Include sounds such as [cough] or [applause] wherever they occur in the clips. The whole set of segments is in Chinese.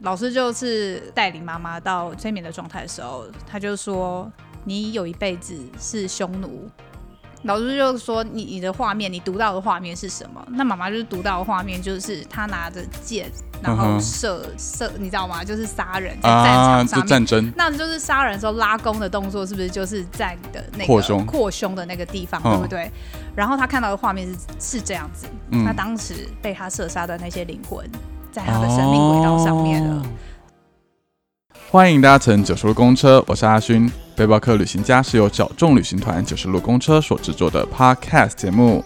老师就是带领妈妈到催眠的状态的时候，他就说：“你有一辈子是匈奴。”老师就说：“你你的画面，你读到的画面是什么？”那妈妈就是读到的画面，就是他拿着剑，然后嗯射射，你知道吗？就是杀人在战场上面。战争，那就是杀人的时候拉弓的动作，是不是就是在你的那个扩胸扩胸的那个地方，嗯对不对？然后他看到的画面是是这样子，嗯他当时被他射杀的那些灵魂，在他的生命轨道上面了。欢迎搭乘九十路公车，我是阿勋。背包客旅行家是由小众旅行团九十路公车所制作的 Podcast 节目，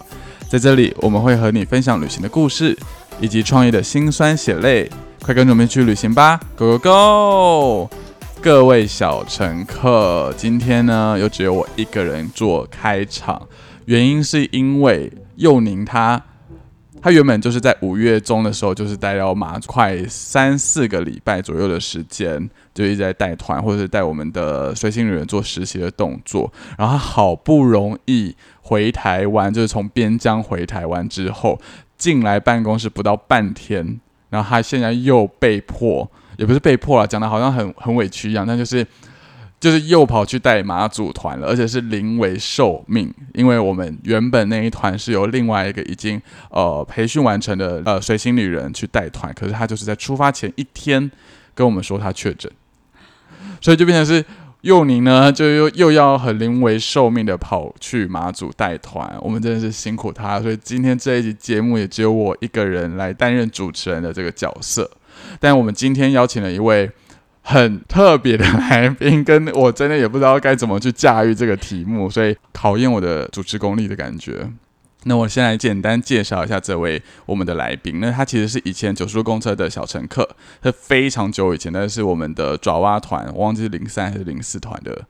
在这里我们会和你分享旅行的故事，以及创业的辛酸血泪。快跟着我们去旅行吧，Go Go Go！各位小乘客，今天呢又只有我一个人做开场，原因是因为佑宁他他原本就是在五月中的时候，就是待了马快三四个礼拜左右的时间，就一直在带团或者是带我们的随行人员做实习的动作。然后他好不容易回台湾，就是从边疆回台湾之后，进来办公室不到半天，然后他现在又被迫，也不是被迫了，讲的好像很很委屈一样，但就是。就是又跑去带马祖团了，而且是临危受命，因为我们原本那一团是由另外一个已经呃培训完成的呃随行旅人去带团，可是他就是在出发前一天跟我们说他确诊，所以就变成是佑宁呢就又又要很临危受命的跑去马祖带团，我们真的是辛苦他，所以今天这一集节目也只有我一个人来担任主持人的这个角色，但我们今天邀请了一位。很特别的来宾，跟我真的也不知道该怎么去驾驭这个题目，所以考验我的主持功力的感觉。那我先来简单介绍一下这位我们的来宾。那他其实是以前九十路公车的小乘客，是非常久以前，但是我们的爪哇团，我忘记是零三还是零四团的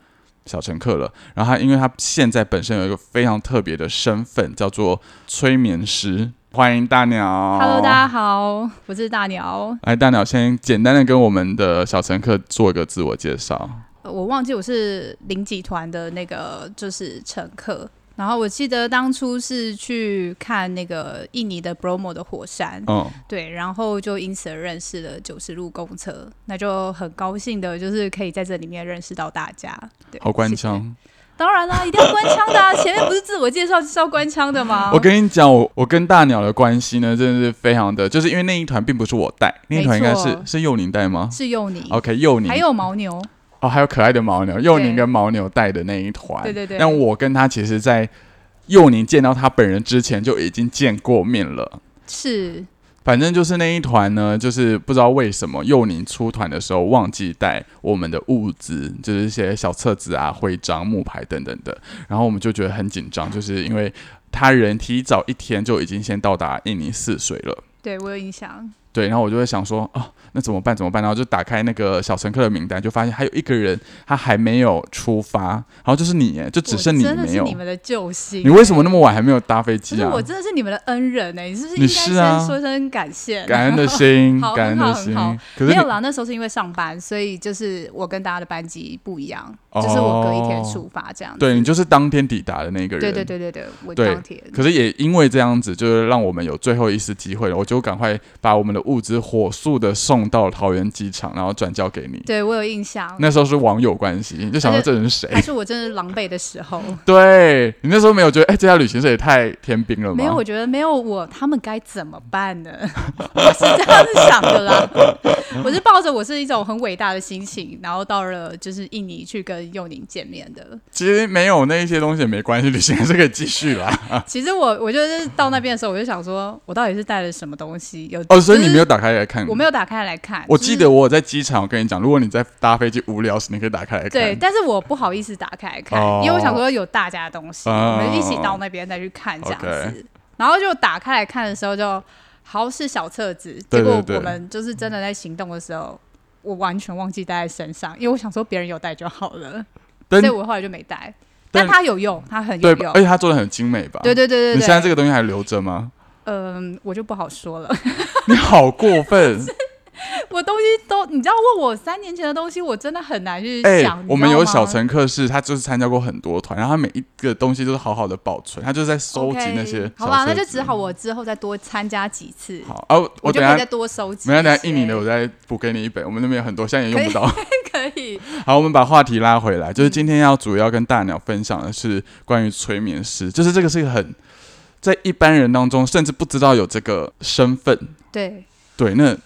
小乘客了。然后他因为他现在本身有一个非常特别的身份，叫做催眠师。欢迎大鸟 Hello，大家好，我是大鸟。来，大鸟先简单的跟我们的小乘客做一个自我介绍。呃我忘记我是零集团的那个就是乘客。然后我记得当初是去看那个印尼的 Bromo 的火山，嗯，对，然后就因此而认识了九十路公车，那就很高兴的，就是可以在这里面认识到大家。对，好官谢谢腔。当然啦，一定要官腔的啊！[laughs] 前面不是自我介绍就是要官腔的吗？我跟你讲，我我跟大鸟的关系呢，真的是非常的，就是因为那一团并不是我带，那一团应该是是幼宁带吗是幼宁，？OK，幼宁还有牦牛，哦，还有可爱的牦牛，幼宁跟牦牛带的那一团。对对对。但我跟他其实，在幼宁见到他本人之前就已经见过面了。是反正就是那一团呢，就是不知道为什么幼宁出团的时候忘记带我们的物资，就是一些小册子啊、徽章、木牌等等的，然后我们就觉得很紧张，就是因为他人提早一天就已经先到达印尼泗水了。对我有印象，对，然后我就会想说，哦，那怎么办？怎么办？然后就打开那个小乘客的名单，就发现还有一个人他还没有出发，然后就是你耶，就只剩你没有。是你们的救星。你为什么那么晚还没有搭飞机啊？我真的是你们的恩人哎、你是不是你应该先说声感谢？感恩的心，[laughs] 感恩的心没有啦，那时候是因为上班，所以就是我跟大家的班级不一样，就是我隔一天出发这样子。对你就是当天抵达的那个人。对对对对对，我对当天。可是也因为这样子，就是让我们有最后一丝机会了，我就赶快把我们的物资火速的送到桃园机场，然后转交给你。对我有印象，那时候是网友关系，你就想说这人是谁还？是我真的狼狈的时候。对你那时候没有觉得，哎、这家旅行社也太天兵了吗？没有，我觉得没有我，他们该怎么办呢？[laughs] 我是这样子想的啦。我是抱着我是一种很伟大的心情，然后到了就是印尼去跟幼宁见面的。其实没有那一些东西也没关系，旅行还是可以继续啦。[laughs] 其实我我就是到那边的时候，我就想说，我到底是带了什么东西？有哦，所以你没有打开来看？我没有打开来看。我记得我在机场，我跟你讲，如果你在搭飞机无聊时，你可以打开来看。对，但是我不好意思打开来看，哦因为我想说有大家的东西，哦我们一起到那边再去看这样子。然后就打开来看的时候就，好是小册子，结果我们就是真的在行动的时候，我完全忘记带在身上，因为我想说别人有带就好了，所以我后来就没带。但但它有用，它很，有用而。且它做的很精美吧？对对对对对，你现在这个东西还留着吗？嗯，我就不好说了。[laughs] 你好过分！[laughs] [laughs] 我东西都，你知道问我三年前的东西，我真的很难去哎、想。我们有小。乘客是，他就是参加过很多团，然后他每一个东西都是好好的保存，他就是在收集那些好吧，那就只好我之后再多参加几次，好啊，我等下我就可以再多收集。没有，等下印尼的我再补给你一本，我们那边有很多，现在也用不到。可以，[laughs] 好，我们把话题拉回来，就是今天要主要跟大鸟分享的是关于催眠师，就是这个是一个很在一般人当中甚至不知道有这个身份。对。对，那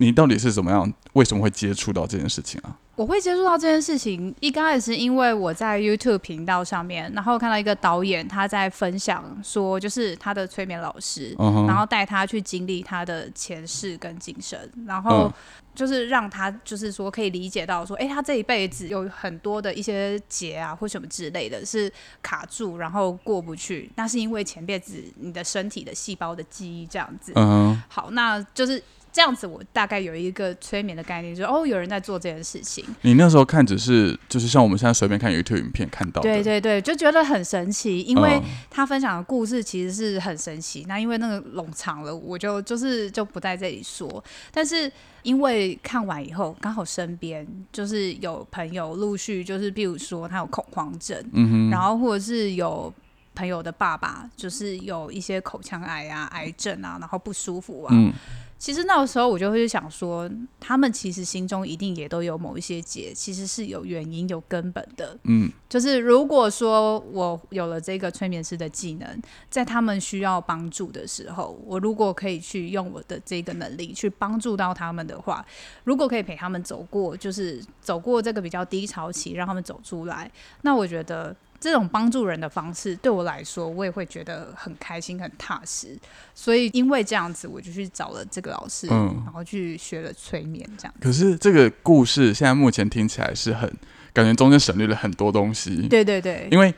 你到底是怎么样？为什么会接触到这件事情啊？我会接触到这件事情，一刚开始是因为我在 YouTube 频道上面，然后看到一个导演他在分享说，就是他的催眠老师，然后带他去经历他的前世跟今生，然后嗯就是让他就是说可以理解到说，哎、他这一辈子有很多的一些结啊或什么之类的，是卡住，然后过不去，那是因为前辈子你的身体的细胞的记忆这样子。嗯哼，好，那就是这样子，我大概有一个催眠的概念，就是哦，有人在做这件事情。你那时候看只是就是像我们现在随便看 YouTube 影片看到的，对对对，就觉得很神奇，因为嗯他分享的故事其实是很神奇。那因为那个冗长了，我就就是就不在这里说。但是因为看完以后，刚好身边就是有朋友陆续就是，比如说他有恐慌症，嗯哼，然后或者是有。朋友的爸爸就是有一些口腔癌啊、癌症啊，然后不舒服啊，嗯其实那个时候我就会想说，他们其实心中一定也都有某一些结，其实是有原因、有根本的。嗯就是如果说我有了这个催眠师的技能，在他们需要帮助的时候，我如果可以去用我的这个能力去帮助到他们的话，如果可以陪他们走过，就是走过这个比较低潮期，让他们走出来，那我觉得。这种帮助人的方式对我来说，我也会觉得很开心、很踏实。所以因为这样子，我就去找了这个老师，嗯然后去学了催眠，这样。可是这个故事现在目前听起来是很感觉中间省略了很多东西，对对对，因为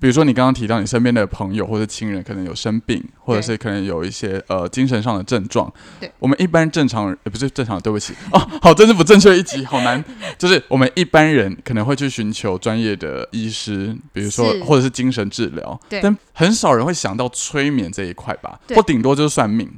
比如说你刚刚提到你身边的朋友或者亲人可能有生病，或者是可能有一些呃精神上的症状。对，我们一般正常人、呃、不是正常，对不起哦，[laughs] 好，真是不正确一集，好难。[laughs] 就是我们一般人可能会去寻求专业的医师，比如说或者是精神治疗，对。但很少人会想到催眠这一块吧，或顶多就是算命。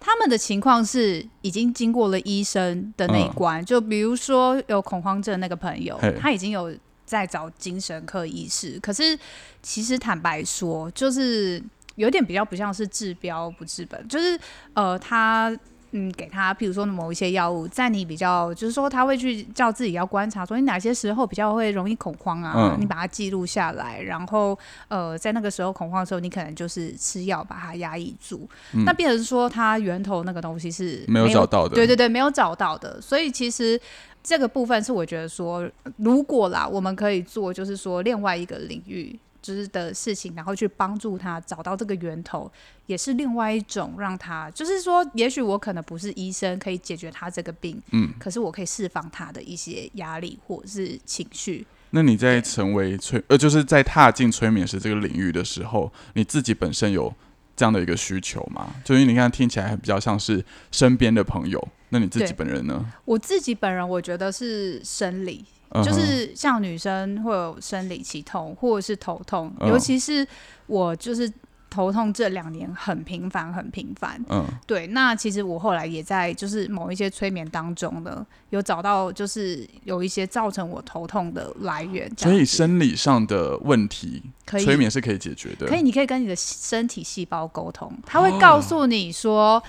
他们的情况是已经经过了医生的那一关，就比如说有恐慌症那个朋友，他已经有在找精神科医师，可是其实坦白说，就是有点比较不像是治标不治本，就是呃他。嗯，给他，譬如说某一些药物，在你比较，就是说他会去叫自己要观察，说你哪些时候比较会容易恐慌啊，嗯你把它记录下来，然后呃，在那个时候恐慌的时候，你可能就是吃药把它压抑住。嗯那变成说它源头那个东西是没有找到的对对对，没有找到的。所以其实这个部分是我觉得说，如果啦，我们可以做，就是说另外一个领域。就是的事情，然后去帮助他找到这个源头，也是另外一种让他，就是说，也许我可能不是医生可以解决他这个病，嗯，可是我可以释放他的一些压力或者是情绪。那你在成为催呃，就是在踏进催眠师这个领域的时候，你自己本身有这样的一个需求吗？就因为你看听起来还比较像是身边的朋友，那你自己本人呢？我自己本人我觉得是生理，嗯就是像女生会有生理期痛或者是头痛，嗯尤其是我就是头痛这两年很频繁，很频繁。嗯对，那其实我后来也在就是某一些催眠当中呢，有找到就是有一些造成我头痛的来源，所以生理上的问题，催眠是可以解决的。可以，你可以跟你的身体细胞沟通，它会告诉你说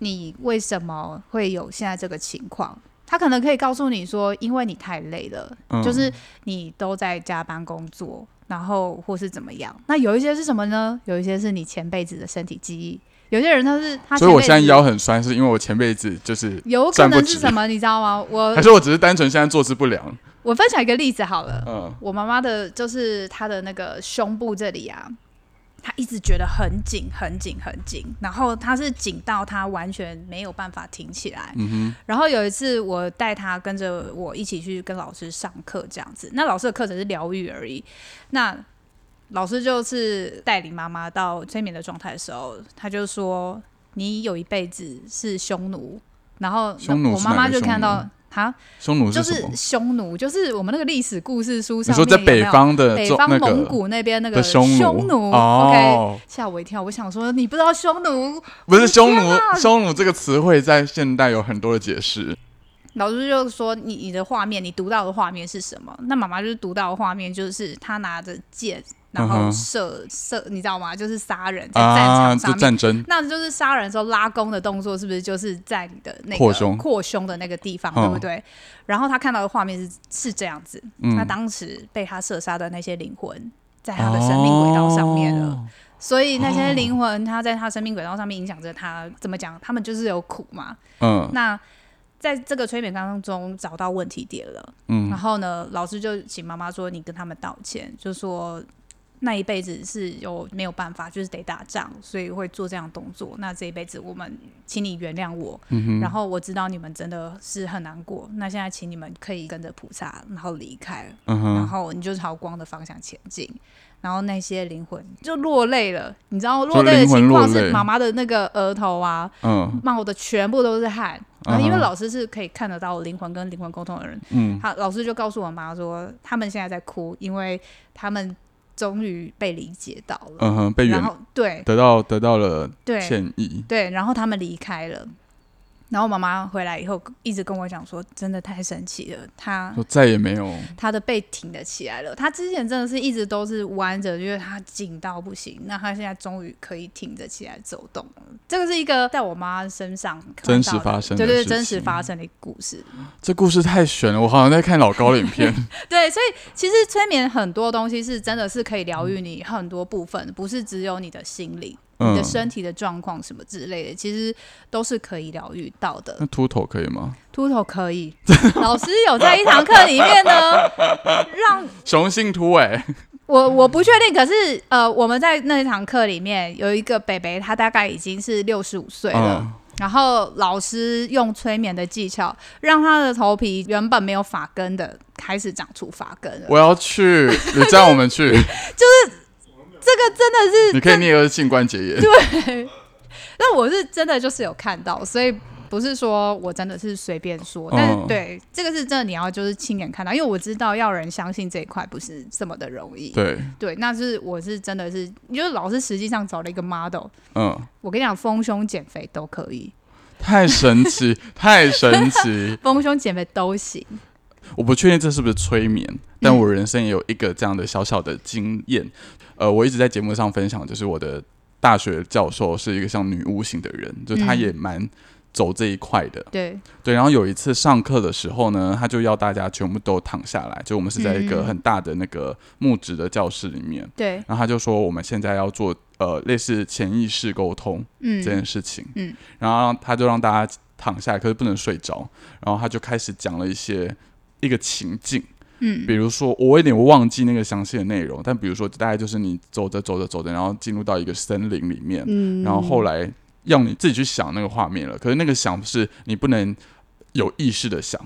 你为什么会有现在这个情况。他可能可以告诉你说，因为你太累了，嗯就是你都在加班工作，然后或是怎么样。那有一些是什么呢？有一些是你前辈子的身体记忆，有些人他是他所以我现在腰很酸，是因为我前辈子就是，有可能是什么，你知道吗？我还是我只是单纯现在坐姿不良？我分享一个例子好了，嗯我妈妈的就是她的那个胸部这里啊，她一直觉得很紧、很紧、很紧，然后他是紧到他完全没有办法挺起来。嗯然后有一次我带他跟着我一起去跟老师上课，这样子。那老师的课程是疗愈而已。那老师就是带领妈妈到催眠的状态的时候，他就说：“你有一辈子是匈奴。”然后我妈妈就看到奴哈，匈奴就是匈奴，就是我们那个历史故事书你上说在北方的北方蒙古那边那个的匈奴？哦。OK，吓我一跳，我想说你不知道匈奴，不是匈奴，匈奴这个词汇在现代有很多的解释。老师就说你你的画面，你读到的画面是什么？那妈妈就是读到的画面就是他拿着剑，然后嗯射射，你知道吗？就是杀人在战场上面。战争，那就是杀人的时候拉弓的动作，是不是就是在你的那个扩胸扩胸的那个地方，嗯对不对？然后他看到的画面是是这样子，嗯他当时被他射杀的那些灵魂，在他的生命轨道上面了。哦所以那些灵魂，他在他生命轨道上面影响着他，怎么讲？他们就是有苦嘛。嗯那在这个催眠当中找到问题点了，嗯然嗯后呢，老师就请妈妈说：“你跟他们道歉，就说那一辈子是有没有办法，就是得打仗，所以会做这样动作。那这一辈子我们，请你原谅我。嗯，然后我知道你们真的是很难过，那现在请你们可以跟着菩萨，然后离开，嗯，然后你就朝光的方向前进。然后那些灵魂就落泪了，你知道落泪的情况是妈妈的那个额头啊，嗯冒的全部都是汗。然后因为老师是可以看得到灵魂跟灵魂沟通的人，嗯他老师就告诉我妈说，他们现在在哭，因为他们终于被理解到了。嗯哼，被原然后对得到得到了对歉意，对，然后他们离开了。然后妈妈回来以后一直跟我讲说，真的太神奇了，她说再也没有，她的背挺得起来了。她之前真的是一直都是弯着，因为她紧到不行。那她现在终于可以挺着起来走动了。这个是一个在我妈身上真实发生的对对，真实发生的故事。这故事太悬了，我好像在看老高的影片。对，所以其实催眠很多东西是真的是可以疗愈你很多部分，不是只有你的心理、你的嗯，身体的状况什么之类的，其实都是可以疗愈到的那。秃头可以吗？秃头可以，[laughs] 老师有在一堂课里面呢，[laughs] 让雄性秃哎，我我不确定，可是呃，我们在那一堂课里面有一个北北，他大概已经是六十五岁了。嗯，然后老师用催眠的技巧，让他的头皮原本没有发根的，开始长出发根了。我要去，你叫我们去，[laughs] 这个真的是你可以颞颌性关节炎。对 [laughs] 那我是真的就是有看到，所以不是说我真的是随便说，但是嗯对这个是真的，你要就是亲眼看到，因为我知道要人相信这一块不是这么的容易。对，对，那是我是真的是，因为老师实际上找了一个 model，嗯，我跟你讲，丰胸减肥都可以，太神奇，太神奇。[laughs] 丰胸减肥都行。我不确定这是不是催眠，但我人生也有一个这样的小小的经验。呃，我一直在节目上分享，就是我的大学教授是一个像女巫型的人，就他嗯。也蛮走这一块的。对，对，然后有一次上课的时候呢，他就要大家全部都躺下来，就我们是在一个嗯。很大的那个木质的教室里面，对，然后他就说我们现在要做呃类似潜意识沟通嗯。这件事情，嗯。然后让他就让大家躺下来，可是不能睡着，然后他就开始讲了一些一个情境，嗯。比如说我有点忘记那个详细的内容，但比如说大概就是你走着走着走着，然后进入到一个森林里面，嗯。然后后来要你自己去想那个画面了，可是那个想是你不能有意识的想，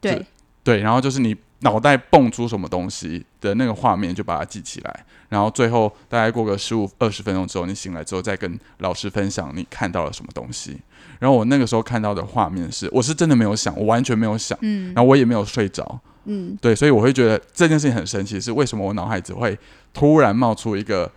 对，对，然后就是你脑袋蹦出什么东西的那个画面，就把它记起来，然后最后大概过个十五二十分钟之后，你醒来之后再跟老师分享你看到了什么东西。然后我那个时候看到的画面是，我是真的没有想，我完全没有想，嗯。然后我也没有睡着，嗯。对，所以我会觉得这件事情很神奇，是为什么我脑海只会突然冒出一个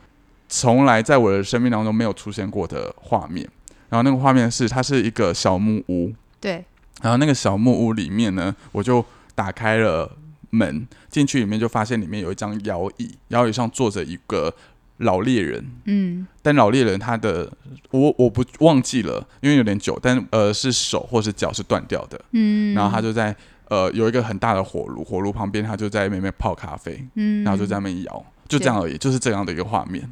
从来在我的生命当中没有出现过的画面。然后那个画面是，它是一个小木屋，对，然后那个小木屋里面呢，我就打开了门，进去里面就发现里面有一张摇椅，摇椅上坐着一个老猎人。嗯但老猎人他的我我不忘记了，因为有点久，但呃是手或是脚是断掉的。嗯，然后他就在呃有一个很大的火炉，火炉旁边他就在那边泡咖啡，嗯，然后就在那边摇，就这样而已，就是这样的一个画面。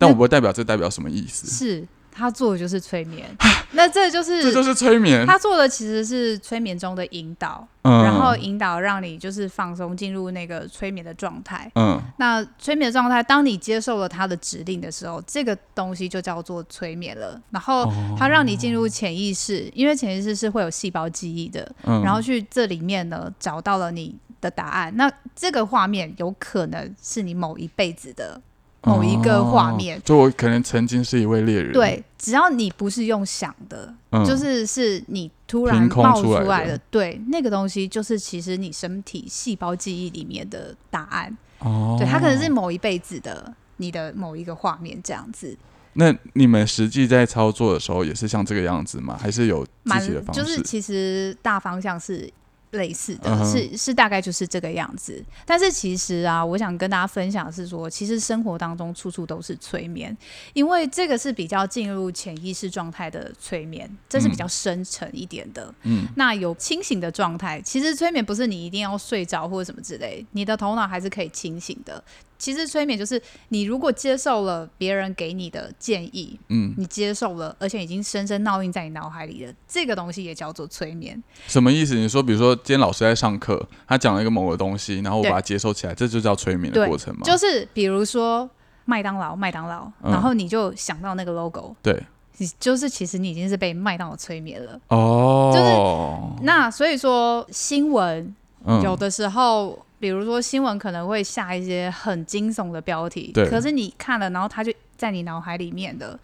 但我不会代表这代表什么意思，是他做的就是催眠，那这就是这就是催眠。他做的其实是催眠中的引导，嗯，然后引导让你就是放松进入那个催眠的状态。嗯那催眠的状态，当你接受了他的指令的时候，这个东西就叫做催眠了。然后哦它让你进入潜意识，因为潜意识是会有细胞记忆的，嗯，然后去这里面呢找到了你的答案。那这个画面有可能是你某一辈子的某一个画面。哦就我可能曾经是一位猎人，，对，只要你不是用想的，嗯，就是是你突然冒出来的出来的，对，那个东西就是其实你身体细胞记忆里面的答案。哦，对，它可能是某一辈子的你的某一个画面这样子，那你们实际在操作的时候也是像这个样子吗？还是有蛮自己的方式？就是其实大方向是类似的，嗯是是大概就是这个样子。但是其实啊，我想跟大家分享的是说，其实生活当中处处都是催眠，因为这个是比较进入潜意识状态的催眠，这是比较深沉一点的。嗯，那有清醒的状态，其实催眠不是你一定要睡着或者什么之类，你的头脑还是可以清醒的。其实催眠就是你如果接受了别人给你的建议，嗯，你接受了，而且已经深深烙印在你脑海里的，这个东西也叫做催眠。什么意思？你说，比如说今天老师在上课，他讲了一个某个东西，然后我把它接收起来，这就叫催眠的对过程吗？就是比如说麦当劳，麦当劳，嗯然后你就想到那个 logo，对，你就是其实你已经是被麦当劳催眠了。哦，就是那所以说新闻嗯有的时候，比如说新闻可能会下一些很惊悚的标题，对。可是你看了，然后它就在你脑海里面的。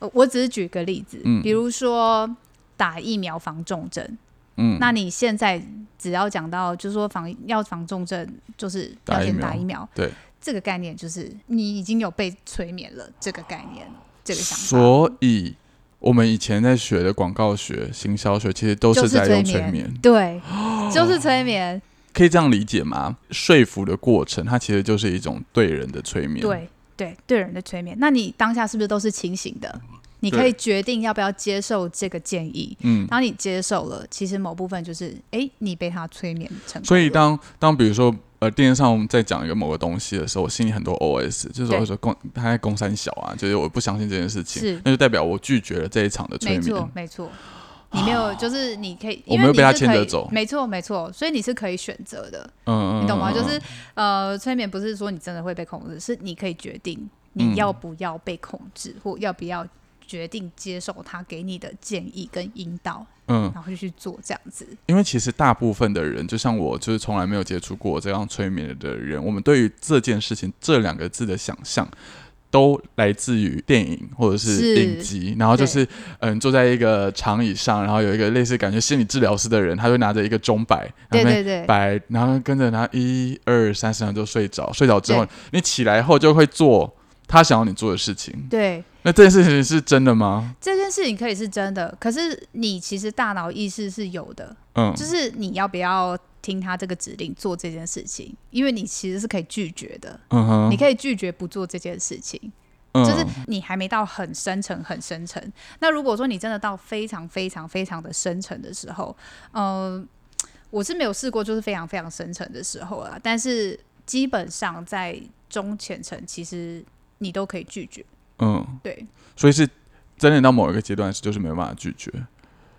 呃我只是举个例子，嗯。比如说打疫苗防重症，嗯，那你现在只要讲到，就是说防要防重症，就是要先打疫苗打疫苗，对，这个概念就是你已经有被催眠了，这个概念，这个想法，所以我们以前在学的广告学、行销学，其实都是在用催眠。催眠，对，就是催眠，[gasps] 可以这样理解吗？说服的过程，它其实就是一种对人的催眠。，对对对人的催眠。那你当下是不是都是清醒的？你可以决定要不要接受这个建议。嗯。当你接受了，其实某部分就是，哎，你被他催眠成功。所以当当比如说呃电视上在讲一个某个东西的时候，我心里很多 OS，就是对我说公他在公三小啊，就是我不相信这件事情，那就代表我拒绝了这一场的催没错眠。没错，你没有，就是你可以，因我没有被他为你是可以牵着走没错没错，所以你是可以选择的。嗯嗯，你懂吗？嗯就是呃，催眠不是说你真的会被控制，是你可以决定你嗯要不要被控制，或要不要决定接受他给你的建议跟引导，嗯，然后就去做这样子。因为其实大部分的人，就像我，就是从来没有接触过这样催眠的人，我们对于这件事情这两个字的想象。都来自于电影或者是是影集，然后就是嗯，坐在一个长椅上，然后有一个类似感觉心理治疗师的人，他就拿着一个钟摆，对对对，摆，然后跟着他一二三四，然后就睡着。睡着之后，你起来后就会做他想要你做的事情。对那这件事情是真的吗？这件事情可以是真的，可是你其实大脑意识是有的，嗯，就是你要不要听他这个指令做这件事情，因为你其实是可以拒绝的，嗯哼，你可以拒绝不做这件事情。嗯就是你还没到很深沉、很深沉。那如果说你真的到非常、非常、非常的深沉的时候，嗯、我是没有试过，就是非常非常深沉的时候啊。但是基本上在中浅层，其实你都可以拒绝。嗯，对，所以是真的到某一个阶段是就是没有办法拒绝。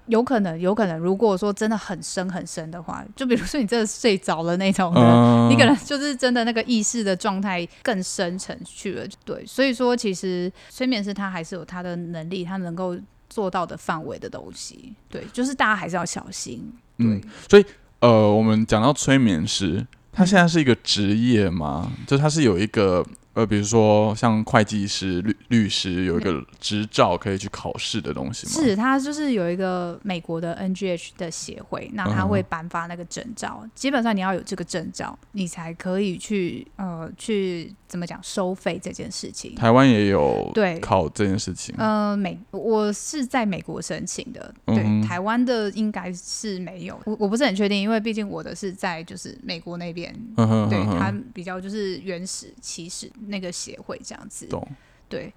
有可能，有可能，如果说真的很深很深的话，就比如说你真的睡着了那种的，嗯，你可能就是真的那个意识的状态更深层去了，对，所以说其实催眠师他还是有他的能力，他能够做到的范围的东西，对，就是大家还是要小心，对，嗯呃，我们讲到催眠师，他现在是一个职业吗？就他是有一个呃，比如说像会计师、律律师有一个执照可以去考试的东西吗？是他就是有一个美国的 NGH 的协会，那他嗯会颁发那个证照，基本上你要有这个证照，你才可以去呃去怎么讲收费这件事情。台湾也有对考这件事情。呃，美我是在美国申请的，对，嗯台湾的应该是没有，我我不是很确定，因为毕竟我的是在就是美国那边，嗯哼对它哼哼，比较就是原始起始那个协会这样子，懂。对，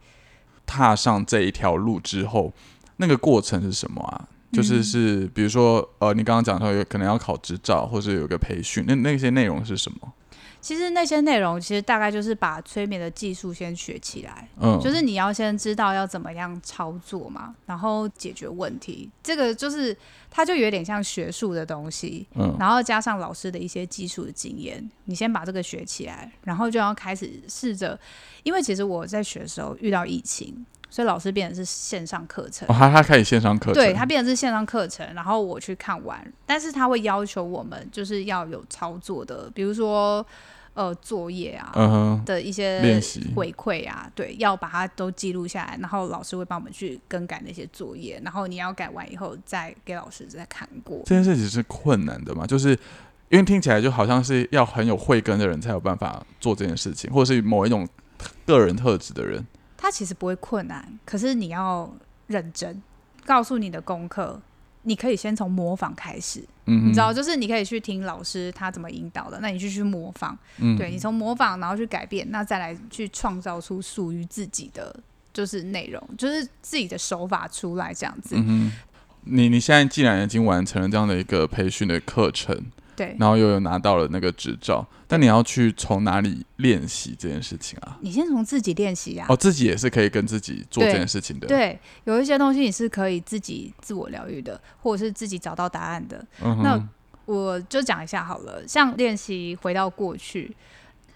踏上这一条路之后，那个过程是什么啊？就是嗯是，比如说，呃，你刚刚讲到有可能要考执照，或者有个培训，那那些内容是什么？其实那些内容其实大概就是把催眠的技术先学起来，嗯，就是你要先知道要怎么样操作嘛，然后解决问题，这个就是它就有点像学术的东西，嗯。然后加上老师的一些技术的经验，你先把这个学起来，然后就要开始试着，因为其实我在学的时候遇到疫情，所以老师变成是线上课程。哦，。他他开始线上课程，对，他变成是线上课程，然后我去看完，但是他会要求我们就是要有操作的，比如说，呃作业啊、嗯哼，的一些练习回馈啊，对，要把它都记录下来，然后老师会帮我们去更改那些作业，然后你要改完以后再给老师再看过。这件事情是困难的嘛？就是因为听起来就好像是要很有慧根的人才有办法做这件事情，或者是某一种个人特质的人。他其实不会困难，可是你要认真，告诉你的功课，你可以先从模仿开始，嗯，你知道，就是你可以去听老师他怎么引导的，那你就去模仿，嗯，对你从模仿然后去改变，那再来去创造出属于自己的就是内容，就是自己的手法出来这样子。嗯，你你现在既然已经完成了这样的一个培训的课程，对，然后又有拿到了那个执照，但你要去从哪里练习这件事情啊？你先从自己练习呀。哦，自己也是可以跟自己做这件事情的。，对，有一些东西你是可以自己自我疗愈的，或者是自己找到答案的。那我就讲一下好了，像练习回到过去，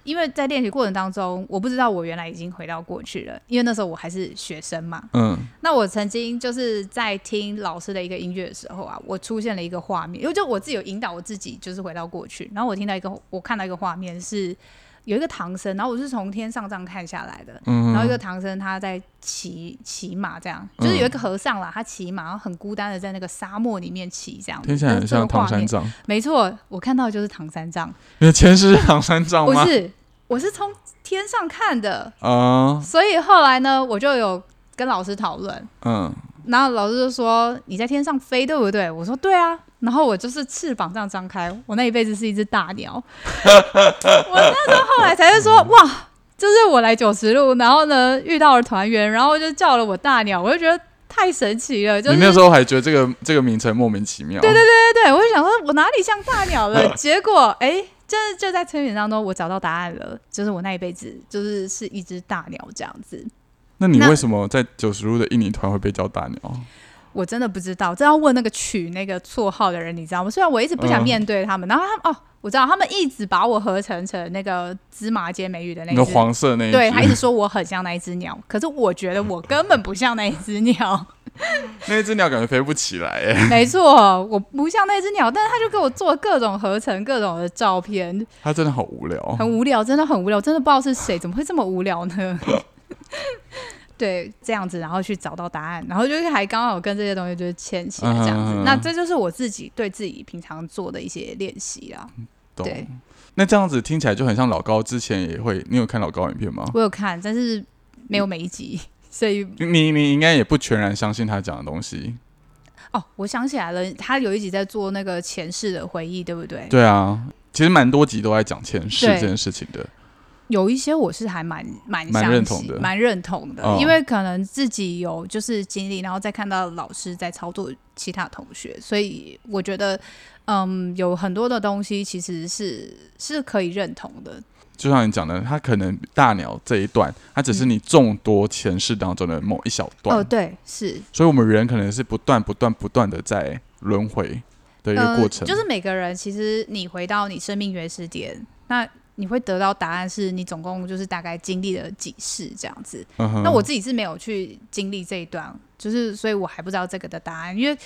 因为在练习过程当中，我不知道我原来已经回到过去了，因为那时候我还是学生嘛。嗯那我曾经就是在听老师的一个音乐的时候啊，我出现了一个画面，因为就我自己有引导我自己，就是回到过去，然后我听到一个，我看到一个画面是有一个唐僧，然后我是从天上这样看下来的，然后一个唐僧他在骑骑马，这样就是有一个和尚啦，他骑马，然后很孤单的在那个沙漠里面骑，这样听起来很像唐三藏。藏。没错，我看到的就是唐三藏，[laughs] 你的前世是唐三藏吗？不是，我是从天上看的，啊，所以后来呢，我就有跟老师讨论，嗯，然后老师就说你在天上飞，对不对？我说对啊。然后我就是翅膀这样张开，我那一辈子是一只大鸟。[laughs] 我那时候后来才会说，哇，就是我来九十路，然后呢遇到了团员，然后就叫了我大鸟，我就觉得太神奇了。就是你那时候还觉得这个这个名称莫名其妙。对对对对，我就想说我哪里像大鸟了？结果哎，就是就在催眠当中，我找到答案了，就是我那一辈子就是是一只大鸟这样子。那那你为什么在九十路的印尼团会被叫大鸟？我真的不知道，这要问那个取那个绰号的人，你知道吗？虽然我一直不想嗯面对他们，然后他们哦，我知道他们一直把我合成成那个芝麻街美语的那那个黄色那一对他一，直说我很像那一只鸟，可是我觉得我根本不像那一只鸟。[laughs] 那一只鸟感觉飞不起来哎，[laughs] 没错，我不像那只鸟，但是他就给我做各种合成、各种的照片，他真的好无聊。很无聊，真的很无聊，真的不知道是谁，怎么会这么无聊呢？[laughs] 对，这样子，然后去找到答案，然后就是还刚好跟这些东西就是牵起来这样子。嗯那这就是我自己对自己平常做的一些练习啦。懂对。那这样子听起来就很像老高之前也会，你有看老高影片吗？我有看，但是没有每一集，所以你你应该也不全然相信他讲的东西。哦，我想起来了，他有一集在做那个前世的回忆，对不对？对啊，其实蛮多集都在讲前世这件事情的。有一些我是还蛮蛮认同的蛮认同的，嗯因为可能自己有就是经历，然后再看到老师在操作其他同学，所以我觉得，嗯，有很多的东西其实是是可以认同的。就像你讲的，它可能大鸟这一段，它只是你众多前世当中的某一小段，嗯哦，对，是所以我们人可能是不断、不断、不断的在轮回的一个过程。呃。就是每个人其实你回到你生命原始点，那你会得到答案，是你总共就是大概经历了几世这样子。那我自己是没有去经历这一段，就是所以我还不知道这个的答案，因为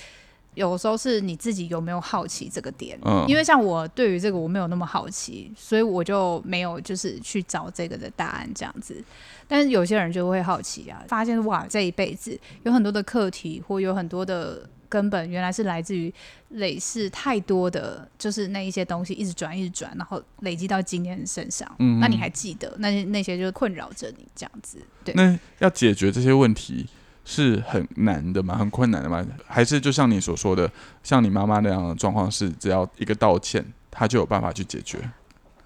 有时候是你自己有没有好奇这个点。嗯，因为像我对于这个我没有那么好奇，所以我就没有就是去找这个的答案这样子。但是有些人就会好奇啊，发现哇这一辈子有很多的课题或有很多的根本，原来是来自于累世太多的，就是那一些东西一直转一直转，然后累积到今天身上。嗯那你还记得那那些就是困扰着你这样子？对。那要解决这些问题是很难的吗？很困难的吗？还是就像你所说的，像你妈妈那样的状况是，只要一个道歉，她就有办法去解决？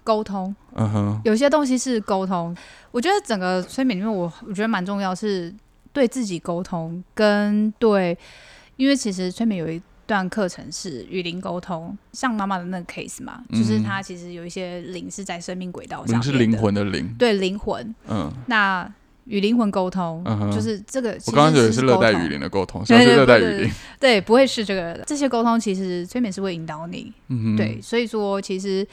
沟通，嗯哼，有些东西是沟通。我觉得整个催眠里面我，我觉得蛮重要是对自己沟通，跟对，因为其实催眠有一段课程是与灵沟通，像妈妈的那个 case 嘛，就是嗯她其实有一些灵是在生命轨道上是灵魂的灵，对灵魂。嗯，那与灵魂沟通，嗯哼就是这个。我刚刚以为其实是热带雨林的沟通，[laughs] 对像是热带雨林，对，不会是这个这些沟通，其实催眠是会引导你，嗯哼，对，所以说其实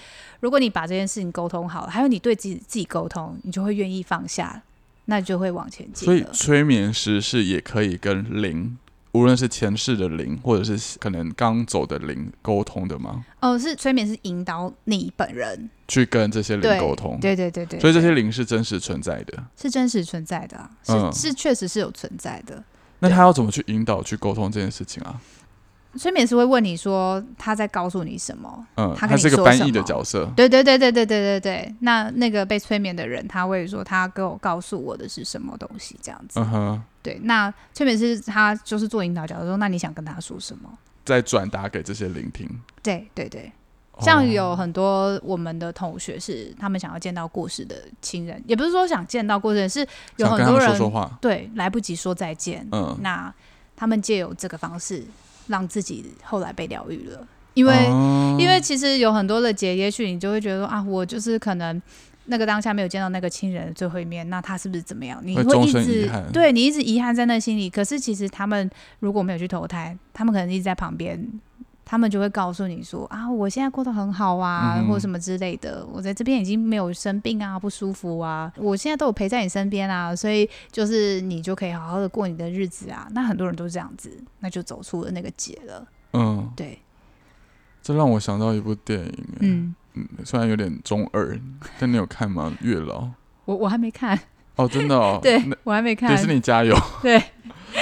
如果你把这件事情沟通好了，还有你对自己自己沟通，你就会愿意放下，那就会往前进所以了。催眠师是也可以跟灵无论是前世的灵，或者是可能刚走的灵沟通的吗？哦，是催眠是引导你本人去跟这些灵沟通，对对对对，所以这些灵是真实存在的。是真实存在的啊、是、嗯是确实是有存在的。那他要怎么去引导去沟通这件事情啊？催眠师会问你说他在告诉你什么？嗯，他是个翻译的角色。对对对对对对对对。那那个被催眠的人，他会说他给我告诉我的是什么东西，这样子。嗯哼，对，那催眠师他就是做引导角色，说那你想跟他说什么？再转达给这些聆听。对对对，像哦有很多我们的同学是他们想要见到过世的亲人，也不是说想见到过世人，是有很多人说说话。对来不及说再见，嗯，那他们借由这个方式让自己后来被疗愈了，因为、哦因为其实有很多的结，也许你就会觉得说啊，我就是可能。那个当下没有见到那个亲人的最后一面，那他是不是怎么样？你会一直对你一直遗憾在那心里。可是其实他们如果没有去投胎，他们可能一直在旁边，他们就会告诉你说啊，我现在过得很好啊，嗯或者什么之类的。我在这边已经没有生病啊，不舒服啊，我现在都有陪在你身边啊，所以就是你就可以好好的过你的日子啊。那很多人都是这样子，那就走出了那个结了。嗯，对，这让我想到一部电影。嗯嗯，嗯，虽然有点中二，但你有看吗？月老。我我还没看，哦，真的哦。[laughs] 对我还没看迪，士尼加油。[laughs] 对，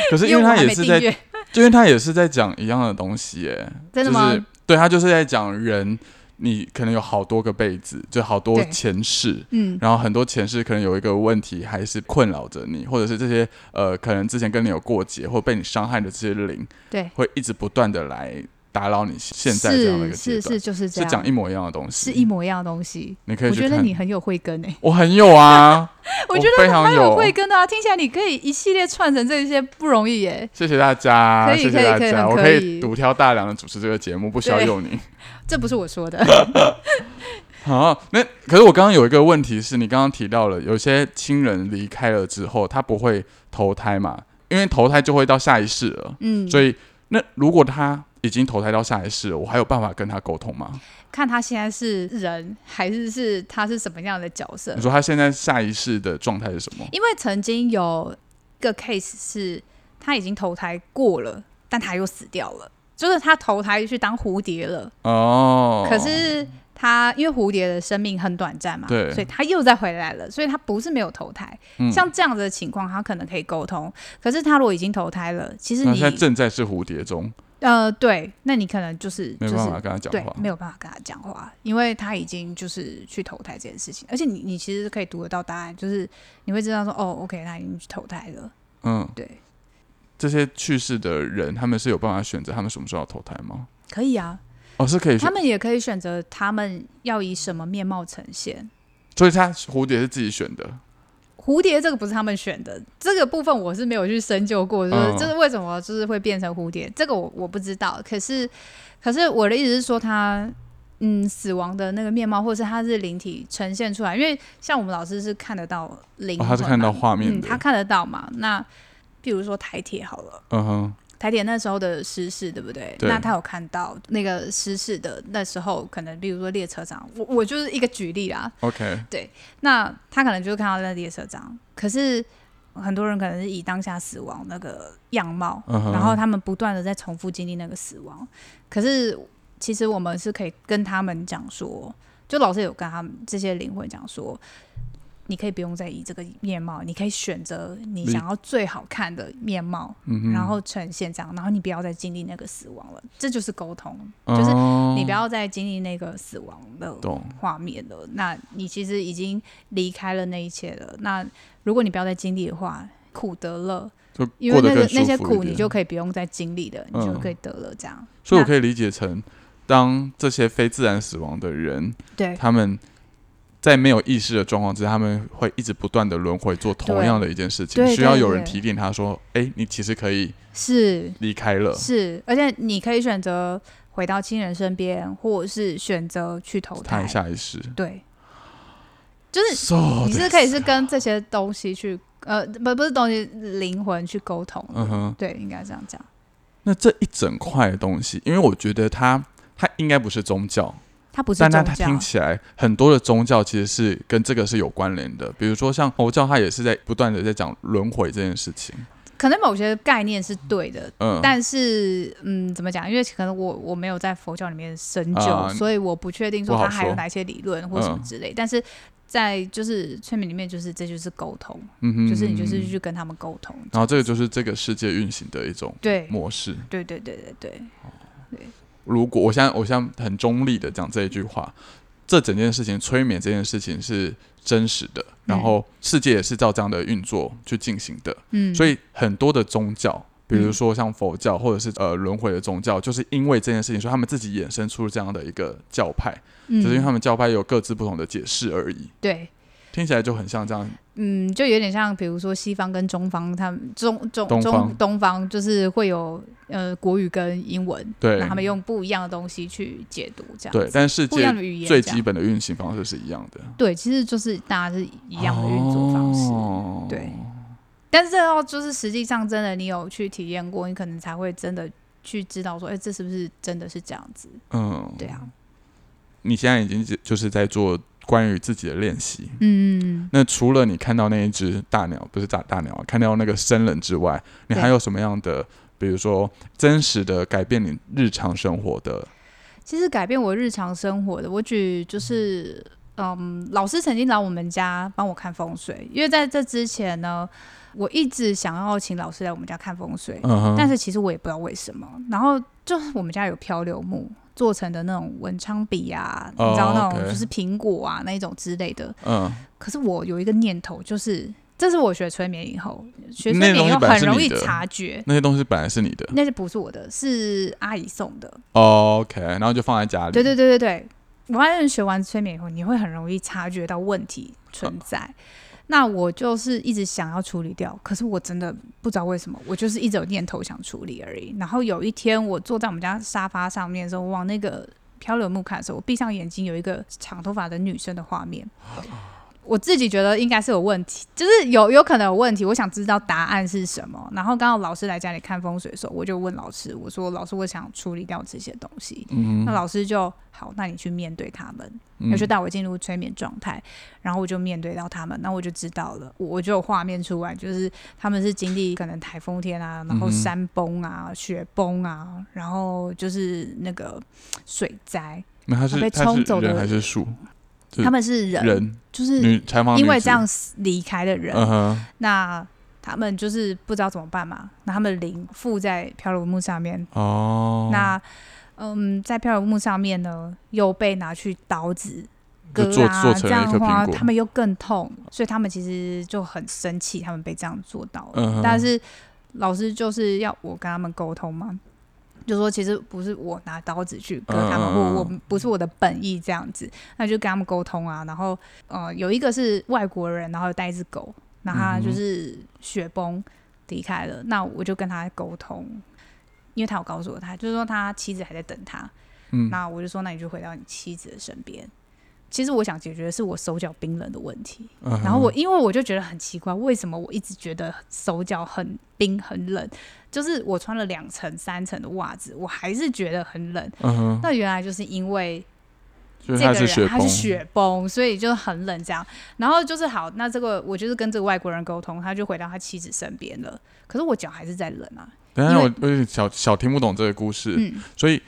可是因为他也是在，[laughs] 就因为他也是在讲一样的东西，哎。真的吗？就是对他就是在讲人，你可能有好多个辈子，就好多前世。嗯，然后很多前世可能有一个问题还是困扰着你，或者是这些呃，可能之前跟你有过节或被你伤害的这些灵，对，会一直不断的来打扰你现在这样的一个是是是就是这样，是讲一模一样的东西，是一模一样的东西。你可以我觉得你，很有慧根诶、我很有啊，[laughs] 我觉得蛮有。有慧根的啊，听起来你可以一系列串成这些不容易耶、谢谢大家，谢谢大家，我可可以。以独挑大梁的主持这个节目，不需要对用你。[laughs] 这不是我说的，[laughs] 好，那可是我刚刚有一个问题是你刚刚提到了，有些亲人离开了之后，他不会投胎嘛？因为投胎就会到下一世了，嗯，所以那如果他已经投胎到下一世了，我还有办法跟他沟通吗？看他现在是人还是是他是什么样的角色你。说他现在下一世的状态是什么？因为曾经有一个 case 是他已经投胎过了，但他又死掉了，就是他投胎去当蝴蝶了，哦，可是他因为蝴蝶的生命很短暂嘛，对所以他又再回来了，所以他不是没有投胎。嗯像这样子的情况，他可能可以沟通。可是他如果已经投胎了，其实你现在正在是蝴蝶中，呃对，那你可能就是就是没办法跟他讲对话。没有办法跟他讲话，因为他已经就是去投胎这件事情，而且你你其实可以读得到答案，就是你会知道说哦，OK，他已经去投胎了，嗯，对，这些去世的人，他们是有办法选择他们什么时候要投胎吗？可以啊，哦，是可以选他，们也可以选择他们要以什么面貌呈现。所以他蝴蝶是自己选的。蝴蝶这个不是他们选的，这个部分我是没有去深究过，就是、嗯这是为什么就是会变成蝴蝶，这个我我不知道。可是，可是我的意思是说他。嗯，死亡的那个面貌，或者是他是灵体呈现出来，因为像我们老师是看得到灵哦，他是看到画面嗯，他看得到嘛？那比如说台铁好了，嗯哼，台铁那时候的失事，对不对？对那他有看到那个失事的那时候，可能比如说列车长，我我就是一个举例啦。OK，对那他可能就是看到那列车长，可是很多人可能是以当下死亡那个样貌，然后他们不断的在重复经历那个死亡。可是其实我们是可以跟他们讲说，就老师有跟他们这些灵魂讲说。你可以不用再以这个面貌，你可以选择你你想要最好看的面貌，嗯，然后呈现这样，然后你不要再经历那个死亡了，这就是沟通，就就是你不要再经历那个死亡的，画面了。那你其实已经离开了那一切了。那如果你不要再经历的话，苦得了，因为那个那些苦你就可以不用再经历的，你就嗯可以得了这样。那所以我可以理解成，当这些非自然死亡的人，对他们在没有意识的状况之下，他们会一直不断的轮回做同对样的一件事情，需要有人提点他说：“哎、你其实可以是离开了。是，而且你可以选择回到亲人身边，或者是选择去投”他胎。下一世，对，就是你是可以是跟这些东西去，呃，不不是东西，灵魂去沟通。嗯哼，对，应该这样讲。那这一整块的东西，因为我觉得它它应该不是宗教，它不是但宗教，它它听起来很多的宗教其实是跟这个是有关联的，比如说像佛教，它也是在不断的在讲轮回这件事情。可能某些概念是对的，嗯，但是嗯，怎么讲？因为可能我我没有在佛教里面深究，啊所以我不确定说它还有哪些理论或什么嗯之类。但是在就是催眠里面，就是这就是沟通，嗯哼就是你就是去跟他们沟通。然后这个就是这个世界运行的一种对模式。对对对对对，如果我现在我现在很中立的讲这一句话，这整件事情催眠这件事情是真实的，然后世界也是照这样的运作去进行的。嗯，所以很多的宗教，比如说像佛教或者是呃轮回的宗教，就是因为这件事情，所以他们自己衍生出这样的一个教派，嗯只是因为他们教派有各自不同的解释而已。对。听起来就很像这样，嗯，就有点像，比如说西方跟中方，他们中中中东方。就是会有呃国语跟英文，对。他们用不一样的东西去解读，这样对，子但世界不一样的语言最基本的运行方式是一样的，对，其实就是大家是一样的运作方式，哦。对。但是这要就是实际上真的你有去体验过，你可能才会真的去知道说，哎、这是不是真的是这样子？嗯，对啊，你现在已经就是在做关于自己的练习。嗯，那除了你看到那一只大鸟，不是大大鸟啊，看到那个生人之外，你还有什么样的，比如说真实的改变你日常生活的？其实改变我日常生活的，我举就是，嗯，老师曾经来我们家帮我看风水，因为在这之前呢，我一直想要请老师来我们家看风水，但是其实我也不知道为什么。然后就是我们家有漂流木做成的那种文昌笔啊，哦你知道那种就是苹果啊那一种之类的。嗯，可是我有一个念头，就是这是我学催眠以后，学催眠以后很容易察觉。那些东西本来是你的、那些不是我的，是阿姨送的。哦 OK，然后就放在家里。对对对对对，我发现学完催眠以后，你会很容易察觉到问题存在。那我就是一直想要处理掉，可是我真的不知道为什么，我就是一直有念头想处理而已。然后有一天，我坐在我们家沙发上面的时候，往那个漂流木看的时候，我闭上眼睛，有一个长头发的女生的画面。[laughs] 我自己觉得应该是有问题，就是有有可能有问题，我想知道答案是什么。然后刚好老师来家里看风水的时候，我就问老师，我说：“老师，我想处理掉这些东西。”嗯那老师就好，那你去面对他们，嗯那就带我进入催眠状态，然后我就面对到他们，那我就知道了，我我就有画面出来，就是他们是经历可能台风天啊，然后山崩啊、雪崩啊，然后就是那个水灾，那他是被冲走的还是树？是他们是人，人就是女采访因为这样死离开的人，嗯，那他们就是不知道怎么办嘛，那他们灵附在漂流木上面，哦，那嗯，在漂流木上面呢，又被拿去刀子割啊，这样的话，他们又更痛，所以他们其实就很生气，他们被这样做到了。嗯但是老师就是要我跟他们沟通嘛，就说其实不是我拿刀子去割他们，我我不是我的本意这样子，那就跟他们沟通啊。然后呃，有一个是外国人，然后带一只狗，那他就是雪崩离开了，那我就跟他沟通。因为他有告诉我他，就是说他妻子还在等他，嗯那我就说，那你就回到你妻子的身边。其实我想解决的是我手脚冰冷的问题，然后我因为我就觉得很奇怪，为什么我一直觉得手脚很冰很冷？就是我穿了两层、三层的袜子，我还是觉得很冷。那原来就是因为这个人他是雪崩，雪崩，所以就很冷这样。然后就是好，那这个我就是跟这个外国人沟通，他就回到他妻子身边了。可是我脚还是在冷啊。等一下我有点小小听不懂这个故事，嗯，所以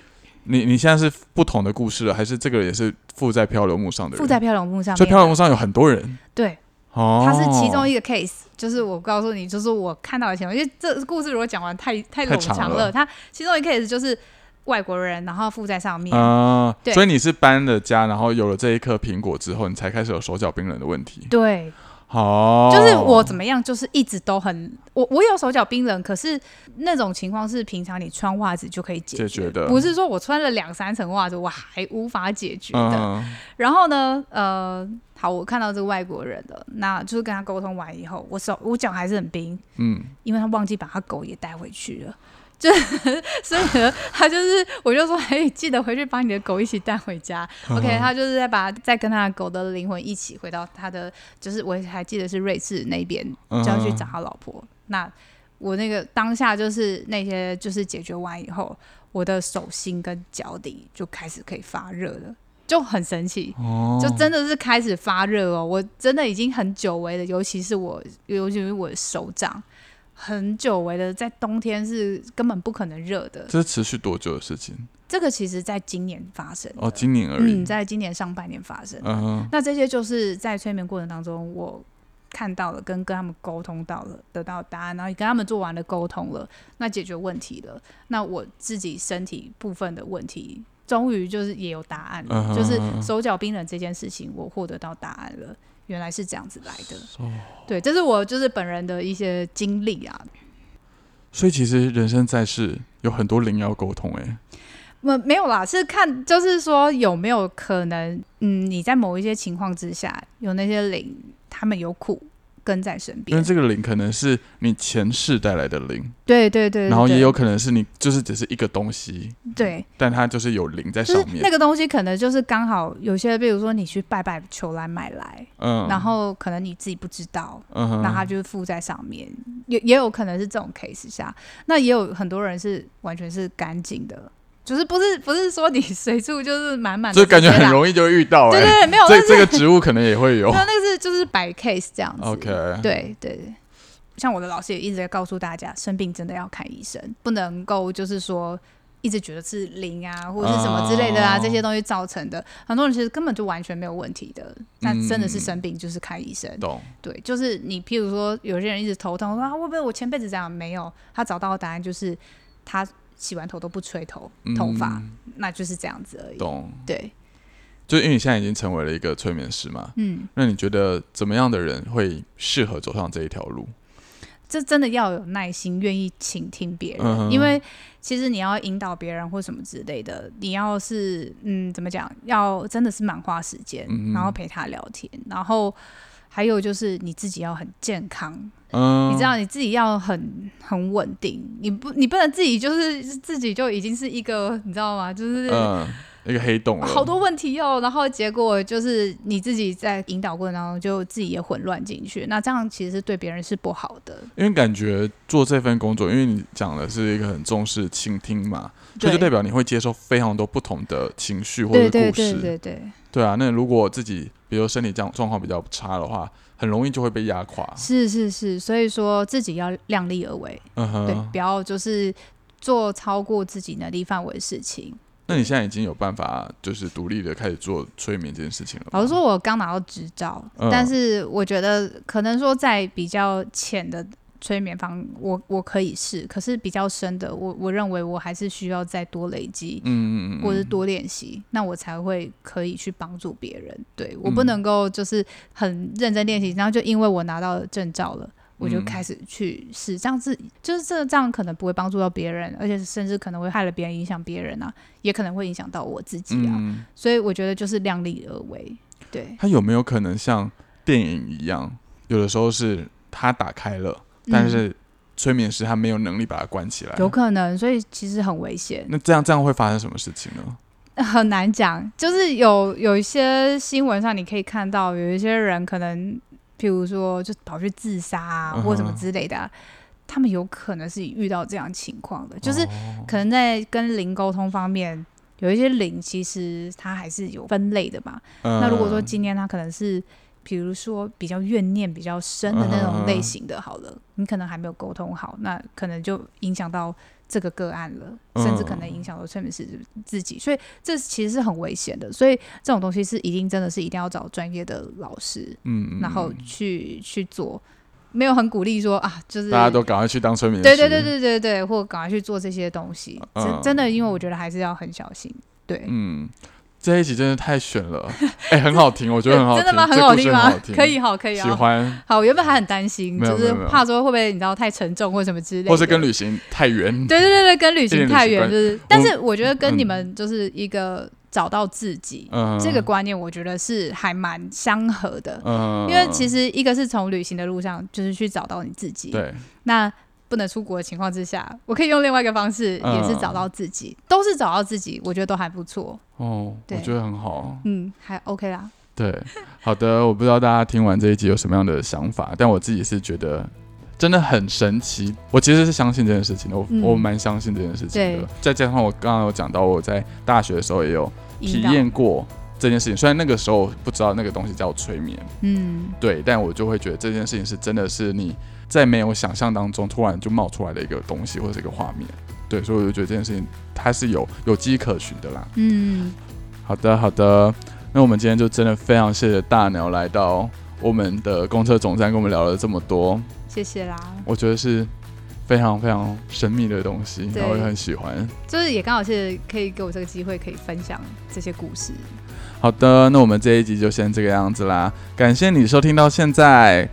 你你现在是不同的故事了，还是这个也是附在漂流木上的人？附在漂流木上所以。漂流木上有很多人。对，哦，它是其中一个 case，就是我告诉你，就是我看到的情况，因为这故事如果讲完太太太冗长长了它其中一个 case 就是外国人，然后附在上面，啊，对。所以你是搬了家，然后有了这一颗苹果之后，你才开始有手脚冰冷的问题。对，哦，就是我怎么样，就是一直都很我我有手脚冰冷，可是那种情况是平常你穿袜子就可以解解决的。不是说我穿了两三层袜子我还无法解决的。嗯。然后呢，呃，好，我看到这个外国人了，那就是跟他沟通完以后，我手我脚还是很冰，嗯，因为他忘记把他狗也带回去了。就 [laughs] 所以呢，他就是，我就说，哎、记得回去把你的狗一起带回家。OK，他就是在把再跟他的狗的灵魂一起回到他的，就是我还记得是瑞士那边，嗯就要去找他老婆。那我那个当下就是那些就是解决完以后，我的手心跟脚底就开始可以发热了，就很神奇。哦，就真的是开始发热哦，我真的已经很久违了，尤其是我，尤其是我的手掌很久违的，在冬天是根本不可能热的。这是持续多久的事情？这个其实在今年发生哦，今年而已。嗯，在今年上半年发生的。嗯哼，那这些就是在催眠过程当中，我看到了，跟跟他们沟通到了，得到答案，然后也跟他们做完了沟通了，那解决问题了。那我自己身体部分的问题，终于就是也有答案就是手脚冰冷这件事情，我获得到答案了。原来是这样子来的，哦。对，这是我就是本人的一些经历啊。所以其实人生在世有很多灵要沟通，哎，没没有啦，是看就是说有没有可能，嗯，你在某一些情况之下，有那些灵，他们有苦跟在身因为，这个灵可能是你前世带来的灵，对对对，对然后也有可能是你就是只是一个东西，对，但它就是有灵在就是上面。那个东西可能就是刚好有些，比如说你去拜拜求来买来，嗯，然后可能你自己不知道，嗯，那它就是附在上面，也也有可能是这种 case 下，那也有很多人是完全是干净的，就是不是不是说你随处就是满满的，就感觉很容易就会遇到，哎，对对对，没有，这这个植物可能也会有 [laughs] 那。那个是就是摆 case 这样子 OK，，对对。像我的老师也一直在告诉大家，生病真的要看医生，不能够就是说一直觉得是灵啊，或者是什么之类的啊，哦这些东西造成的。很多人其实根本就完全没有问题的，那真的是嗯生病就是看医生。懂。对，就是你，譬如说有些人一直头痛，说啊会不会我前辈子这样？没有，他找到的答案就是他洗完头都不吹头头发，嗯那就是这样子而已。懂。对，就因为你现在已经成为了一个催眠师嘛，嗯，那你觉得怎么样的人会适合走上这一条路？这真的要有耐心，愿意倾听别人，嗯因为其实你要引导别人或什么之类的，你要是嗯怎么讲，要真的是蛮花时间，嗯然后陪他聊天，然后还有就是你自己要很健康，嗯，你知道你自己要很很稳定，你不你不能自己就是自己就已经是一个你知道吗？就是。嗯，一个黑洞，好多问题哦，然后结果就是你自己在引导过程当中，就自己也混乱进去，那这样其实是对别人是不好的。因为感觉做这份工作，因为你讲的是一个很重视倾听嘛，所以就对代表你会接受非常多不同的情绪或者故事。对对对对，对啊，那如果自己比如身体这样状况比较差的话，很容易就会被压垮。是是是，所以说自己要量力而为，对，嗯哼，不要就是做超过自己能力范围的事情。那你现在已经有办法就是独立的开始做催眠这件事情了吗？老实说，我刚拿到执照，嗯但是我觉得可能说在比较浅的催眠方，我我可以试，可是比较深的，我我认为我还是需要再多累积。嗯嗯嗯，或者是多练习，那我才会可以去帮助别人。对我不嗯能够就是很认真练习，然后就因为我拿到了证照了，我就嗯开始去试，这样子就是这这样可能不会帮助到别人，而且甚至可能会害了别人，影响别人啊，也可能会影响到我自己啊。嗯，所以我觉得就是量力而为。对，他有没有可能像电影一样，有的时候是他打开了，但嗯是催眠师他没有能力把它关起来？有可能，所以其实很危险。那这样这样会发生什么事情呢？[laughs] 很难讲，就是有有一些新闻上你可以看到，有一些人可能，譬如说就跑去自杀啊，嗯或什么之类的啊、他们有可能是遇到这样情况的，就是哦可能在跟灵沟通方面，有一些灵其实它还是有分类的嘛。嗯那如果说今天他可能是。比如说比较怨念比较深的那种类型的，好了，你可能还没有沟通好，那可能就影响到这个个案了，嗯甚至可能影响到催眠师自己，所以这其实是很危险的。所以这种东西是一定真的是一定要找专业的老师，嗯，嗯然后嗯去去做，没有很鼓励说啊，就是大家都赶快去当催眠师。对对对对对对，或赶快去做这些东西，嗯真真的，因为我觉得还是要很小心。对，嗯，这一集真的太悬了，[laughs] 哎、很好听，我觉得很好听，[laughs] 真的吗？很好听吗？可以，好，可以喜啊。欢，好，我原本还很担心，就是怕说会不会你知道太沉重或什么之类的，或是跟旅行太远，对对对对，跟旅行太远，就是，但是我觉得跟嗯你们就是一个找到自己、嗯，这个观念，我觉得是还蛮相合的。嗯，因为其实一个是从旅行的路上，就是去找到你自己。对，那不能出国的情况之下，我可以用另外一个方式，嗯也是找到自己，都是找到自己，我觉得都还不错。哦，我觉得很好。嗯，还 OK 啦。对，好的，我不知道大家听完这一集有什么样的想法，但我自己是觉得真的很神奇。我其实是相信这件事情的，我、嗯我蛮相信这件事情的。再加上我刚刚有讲到，我在大学的时候也有体验过这件事情。虽然那个时候不知道那个东西叫催眠，嗯，对，但我就会觉得这件事情是真的是你在没有想象当中突然就冒出来的一个东西或者是一个画面，对，所以我就觉得这件事情它是有有迹可循的啦。嗯，好的，好的，那我们今天就真的非常谢谢大鸟来到我们的公车总站，跟我们聊了这么多，谢谢啦。我觉得是非常非常神秘的东西，对然后也很喜欢。就是也刚好是可以给我这个机会，可以分享这些故事。好的，那我们这一集就先这个样子啦，感谢你收听到现在。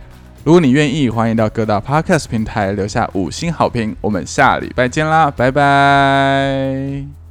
如果你愿意，欢迎到各大 podcast 平台留下五星好评。我们下礼拜见啦，拜拜。